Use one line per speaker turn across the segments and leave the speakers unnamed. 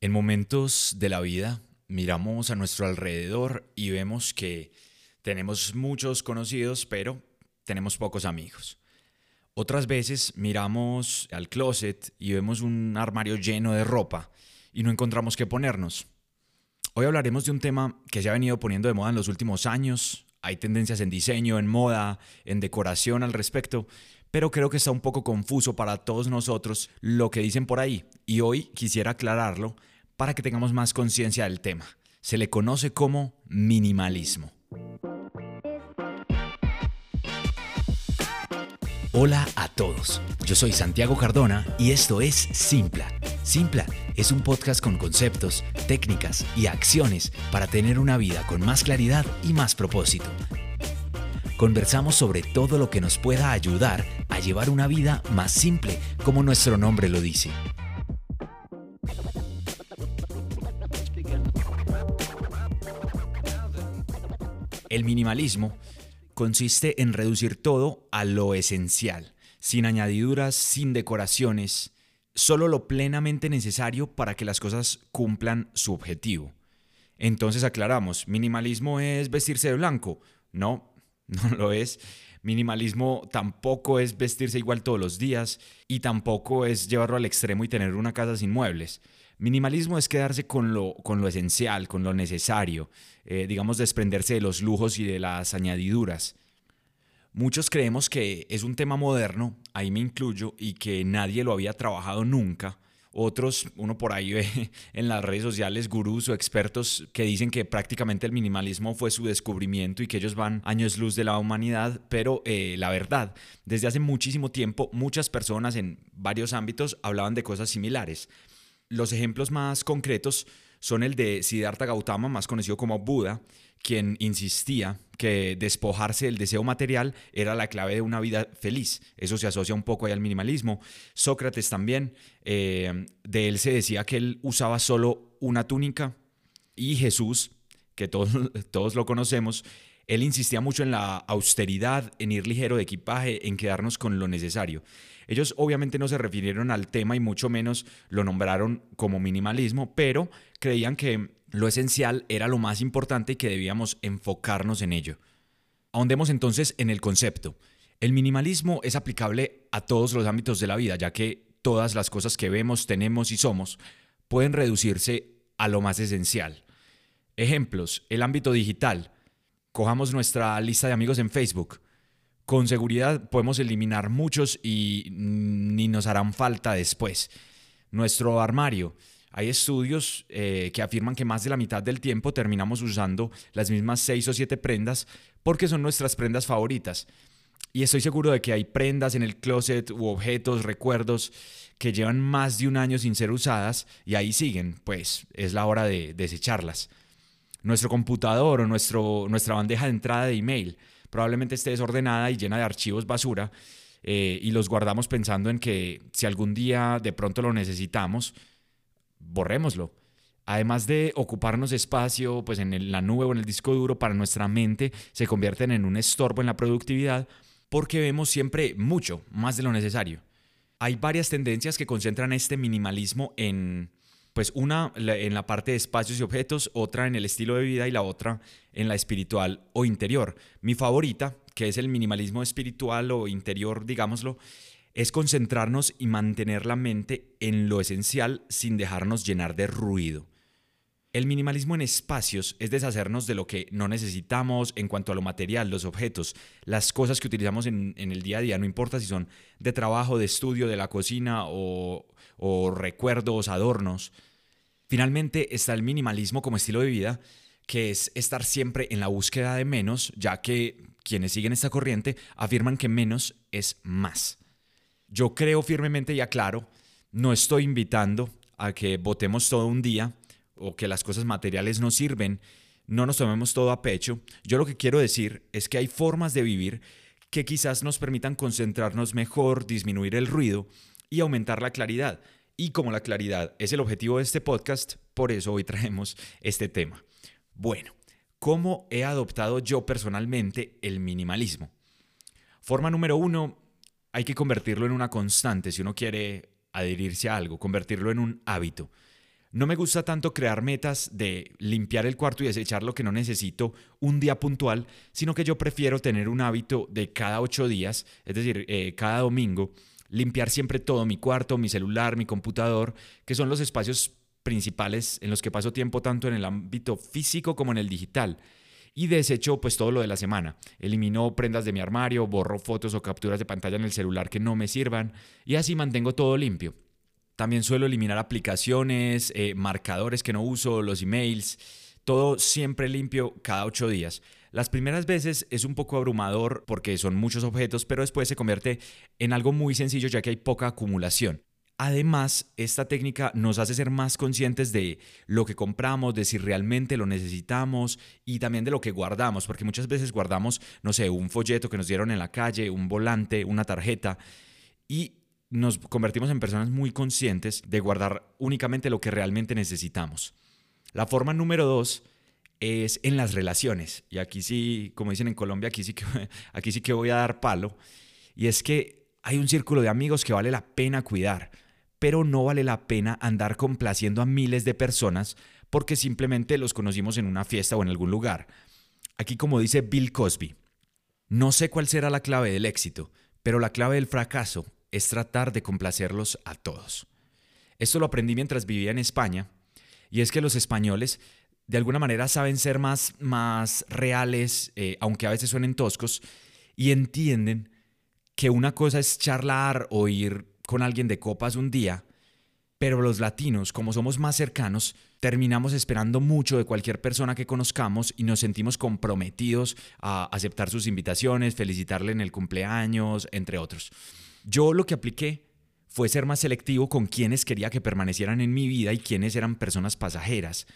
En momentos de la vida miramos a nuestro alrededor y vemos que tenemos muchos conocidos, pero tenemos pocos amigos. Otras veces miramos al closet y vemos un armario lleno de ropa y no encontramos qué ponernos. Hoy hablaremos de un tema que se ha venido poniendo de moda en los últimos años. Hay tendencias en diseño, en moda, en decoración al respecto, pero creo que está un poco confuso para todos nosotros lo que dicen por ahí y hoy quisiera aclararlo para que tengamos más conciencia del tema. Se le conoce como minimalismo. Hola a todos, yo soy Santiago Cardona y esto es Simpla. Simpla es un podcast con conceptos, técnicas y acciones para tener una vida con más claridad y más propósito. Conversamos sobre todo lo que nos pueda ayudar a llevar una vida más simple, como nuestro nombre lo dice. El minimalismo consiste en reducir todo a lo esencial, sin añadiduras, sin decoraciones, solo lo plenamente necesario para que las cosas cumplan su objetivo. Entonces aclaramos, minimalismo es vestirse de blanco. No, no lo es. Minimalismo tampoco es vestirse igual todos los días y tampoco es llevarlo al extremo y tener una casa sin muebles. Minimalismo es quedarse con lo, con lo esencial, con lo necesario, eh, digamos desprenderse de los lujos y de las añadiduras. Muchos creemos que es un tema moderno, ahí me incluyo, y que nadie lo había trabajado nunca. Otros, uno por ahí ve en las redes sociales gurús o expertos que dicen que prácticamente el minimalismo fue su descubrimiento y que ellos van años luz de la humanidad, pero eh, la verdad, desde hace muchísimo tiempo muchas personas en varios ámbitos hablaban de cosas similares. Los ejemplos más concretos son el de Siddhartha Gautama, más conocido como Buda, quien insistía que despojarse del deseo material era la clave de una vida feliz. Eso se asocia un poco ahí al minimalismo. Sócrates también, eh, de él se decía que él usaba solo una túnica. Y Jesús, que todos, todos lo conocemos, él insistía mucho en la austeridad, en ir ligero de equipaje, en quedarnos con lo necesario. Ellos obviamente no se refirieron al tema y mucho menos lo nombraron como minimalismo, pero creían que lo esencial era lo más importante y que debíamos enfocarnos en ello. Ahondemos entonces en el concepto. El minimalismo es aplicable a todos los ámbitos de la vida, ya que todas las cosas que vemos, tenemos y somos pueden reducirse a lo más esencial. Ejemplos, el ámbito digital. Cojamos nuestra lista de amigos en Facebook con seguridad podemos eliminar muchos y ni nos harán falta después. Nuestro armario. Hay estudios eh, que afirman que más de la mitad del tiempo terminamos usando las mismas seis o siete prendas porque son nuestras prendas favoritas. Y estoy seguro de que hay prendas en el closet u objetos, recuerdos que llevan más de un año sin ser usadas y ahí siguen, pues es la hora de desecharlas. Nuestro computador o nuestro, nuestra bandeja de entrada de email probablemente esté desordenada y llena de archivos basura eh, y los guardamos pensando en que si algún día de pronto lo necesitamos, borrémoslo. Además de ocuparnos espacio pues en la nube o en el disco duro para nuestra mente, se convierten en un estorbo en la productividad porque vemos siempre mucho, más de lo necesario. Hay varias tendencias que concentran este minimalismo en pues una en la parte de espacios y objetos, otra en el estilo de vida y la otra en la espiritual o interior. Mi favorita, que es el minimalismo espiritual o interior, digámoslo, es concentrarnos y mantener la mente en lo esencial sin dejarnos llenar de ruido. El minimalismo en espacios es deshacernos de lo que no necesitamos en cuanto a lo material, los objetos, las cosas que utilizamos en, el día a día, no importa si son de trabajo, de estudio, de la cocina o, o recuerdos, adornos. Finalmente está el minimalismo como estilo de vida, que es estar siempre en la búsqueda de menos, ya que quienes siguen esta corriente afirman que menos es más. Yo creo firmemente y aclaro, no estoy invitando a que votemos todo un día o que las cosas materiales no sirven, no nos tomemos todo a pecho. Yo lo que quiero decir es que hay formas de vivir que quizás nos permitan concentrarnos mejor, disminuir el ruido y aumentar la claridad. Y como la claridad es el objetivo de este podcast, por eso hoy traemos este tema. Bueno, ¿cómo he adoptado yo personalmente el minimalismo? Forma número uno, hay que convertirlo en una constante si uno quiere adherirse a algo, convertirlo en un hábito. No me gusta tanto crear metas de limpiar el cuarto y desechar lo que no necesito un día puntual, sino que yo prefiero tener un hábito de cada ocho días, es decir, eh, cada domingo, limpiar siempre todo, mi cuarto, mi celular, mi computador, que son los espacios principales en los que paso tiempo tanto en el ámbito físico como en el digital. Y desecho pues todo lo de la semana. Elimino prendas de mi armario, borro fotos o capturas de pantalla en el celular que no me sirvan y así mantengo todo limpio. También suelo eliminar aplicaciones, eh, marcadores que no uso, los emails, todo siempre limpio cada ocho días. Las primeras veces es un poco abrumador porque son muchos objetos, pero después se convierte en algo muy sencillo ya que hay poca acumulación. Además, esta técnica nos hace ser más conscientes de lo que compramos, de si realmente lo necesitamos y también de lo que guardamos, porque muchas veces guardamos, no sé, un folleto que nos dieron en la calle, un volante, una tarjeta, y nos convertimos en personas muy conscientes de guardar únicamente lo que realmente necesitamos. La forma número dos es en las relaciones. Y aquí sí, como dicen en Colombia, aquí sí que, aquí sí que voy a dar palo. Y es que hay un círculo de amigos que vale la pena cuidar, pero no vale la pena andar complaciendo a miles de personas porque simplemente los conocimos en una fiesta o en algún lugar. Aquí como dice Bill Cosby, no sé cuál será la clave del éxito, pero la clave del fracaso es tratar de complacerlos a todos. Esto lo aprendí mientras vivía en España, y es que los españoles de alguna manera saben ser más, más reales, eh, aunque a veces suenen toscos, y entienden que una cosa es charlar o ir con alguien de copas un día, pero los latinos, como somos más cercanos, terminamos esperando mucho de cualquier persona que conozcamos y nos sentimos comprometidos a aceptar sus invitaciones, felicitarle en el cumpleaños, entre otros. Yo lo que apliqué fue ser más selectivo con quienes quería que permanecieran en mi vida y quienes eran personas pasajeras,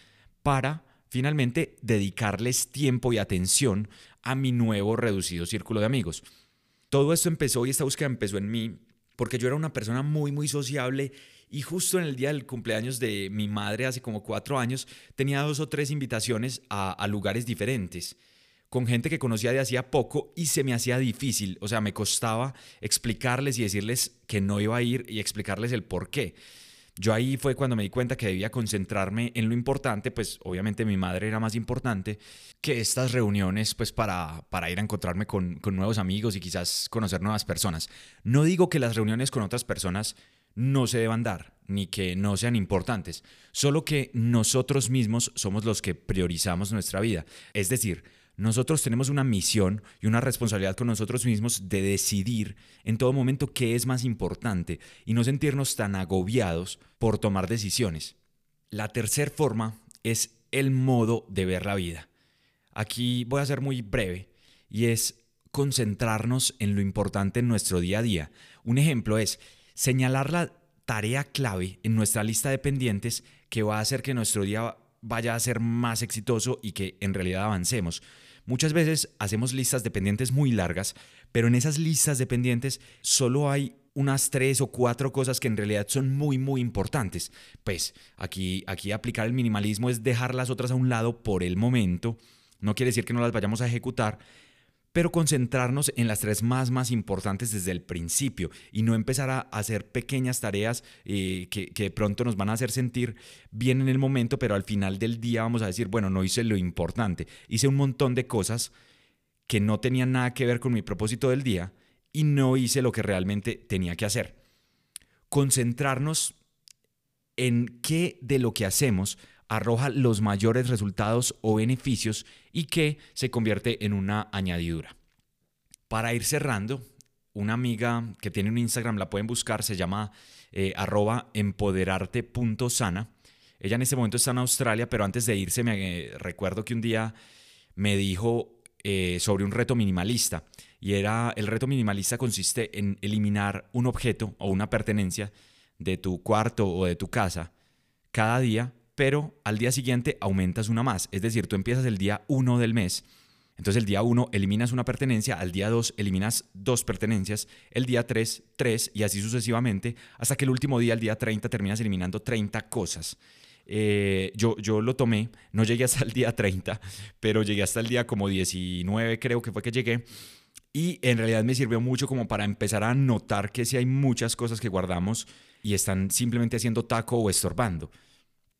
para finalmente dedicarles tiempo y atención a mi nuevo reducido círculo de amigos. Todo esto empezó y esta búsqueda empezó en mí porque yo era una persona muy, muy sociable y justo en el día del cumpleaños de mi madre, hace como cuatro años, tenía dos o tres invitaciones a, a lugares diferentes con gente que conocía de hacía poco y se me hacía difícil, o sea, me costaba explicarles y decirles que no iba a ir y explicarles el por qué. Yo ahí fue cuando me di cuenta que debía concentrarme en lo importante, pues obviamente mi madre era más importante que estas reuniones, pues para, para ir a encontrarme con, con nuevos amigos y quizás conocer nuevas personas. No digo que las reuniones con otras personas no se deban dar, ni que no sean importantes, solo que nosotros mismos somos los que priorizamos nuestra vida. Es decir, nosotros tenemos una misión y una responsabilidad con nosotros mismos de decidir en todo momento qué es más importante y no sentirnos tan agobiados por tomar decisiones. La tercera forma es el modo de ver la vida. Aquí voy a ser muy breve y es concentrarnos en lo importante en nuestro día a día. Un ejemplo es señalar la tarea clave en nuestra lista de pendientes que va a hacer que nuestro día vaya a ser más exitoso y que en realidad avancemos. Muchas veces hacemos listas de pendientes muy largas, pero en esas listas de pendientes solo hay unas tres o cuatro cosas que en realidad son muy, muy importantes. Pues aquí, aquí aplicar el minimalismo es dejar las otras a un lado por el momento. No quiere decir que no las vayamos a ejecutar, pero concentrarnos en las tres más, más importantes desde el principio y no empezar a hacer pequeñas tareas eh, que, que, de pronto nos van a hacer sentir bien en el momento, pero al final del día vamos a decir, bueno, no hice lo importante, hice un montón de cosas que no tenían nada que ver con mi propósito del día y no hice lo que realmente tenía que hacer. Concentrarnos en qué de lo que hacemos arroja los mayores resultados o beneficios y que se convierte en una añadidura. Para ir cerrando, una amiga que tiene un Instagram, la pueden buscar, se llama eh, arroba empoderarte.sana. Ella en este momento está en Australia, pero antes de irse me eh, recuerdo que un día me dijo eh, sobre un reto minimalista. Y era, el reto minimalista consiste en eliminar un objeto o una pertenencia de tu cuarto o de tu casa cada día pero al día siguiente aumentas una más. Es decir, tú empiezas el día 1 del mes. Entonces el día 1 eliminas una pertenencia, al día 2 eliminas dos pertenencias, el día 3, 3 y así sucesivamente, hasta que el último día, el día 30, terminas eliminando 30 cosas. Eh, yo, yo lo tomé, no llegué hasta el día 30, pero llegué hasta el día como 19 creo que fue que llegué. Y en realidad me sirvió mucho como para empezar a notar que si hay muchas cosas que guardamos y están simplemente haciendo taco o estorbando.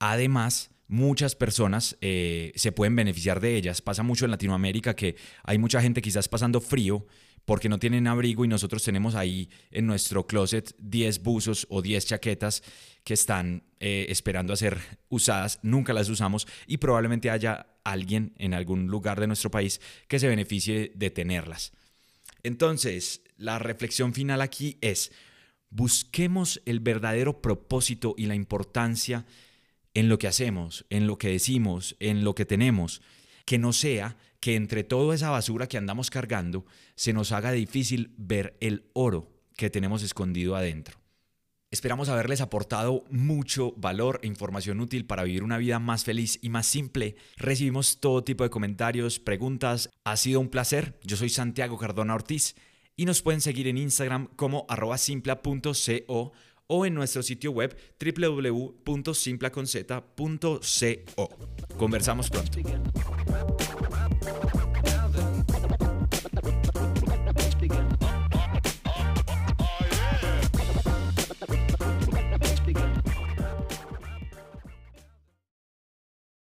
Además, muchas personas eh, se pueden beneficiar de ellas. Pasa mucho en Latinoamérica que hay mucha gente quizás pasando frío porque no tienen abrigo y nosotros tenemos ahí en nuestro closet 10 buzos o 10 chaquetas que están eh, esperando a ser usadas, nunca las usamos y probablemente haya alguien en algún lugar de nuestro país que se beneficie de tenerlas. Entonces, la reflexión final aquí es, busquemos el verdadero propósito y la importancia en lo que hacemos, en lo que decimos, en lo que tenemos, que no sea que entre toda esa basura que andamos cargando se nos haga difícil ver el oro que tenemos escondido adentro. Esperamos haberles aportado mucho valor e información útil para vivir una vida más feliz y más simple. Recibimos todo tipo de comentarios, preguntas. Ha sido un placer. Yo soy Santiago Cardona Ortiz y nos pueden seguir en Instagram como arroba simpla.co o en nuestro sitio web www.simplaconz.co. Conversamos pronto.